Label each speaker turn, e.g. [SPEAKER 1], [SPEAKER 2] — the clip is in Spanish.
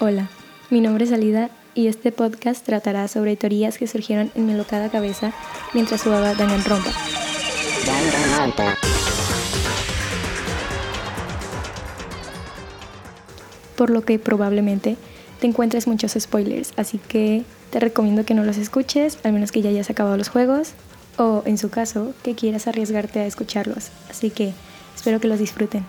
[SPEAKER 1] Hola, mi nombre es Alida y este podcast tratará sobre teorías que surgieron en mi locada cabeza mientras jugaba Danganronpa. Por lo que probablemente te encuentres muchos spoilers, así que te recomiendo que no los escuches, al menos que ya hayas acabado los juegos o en su caso que quieras arriesgarte a escucharlos. Así que espero que los disfruten.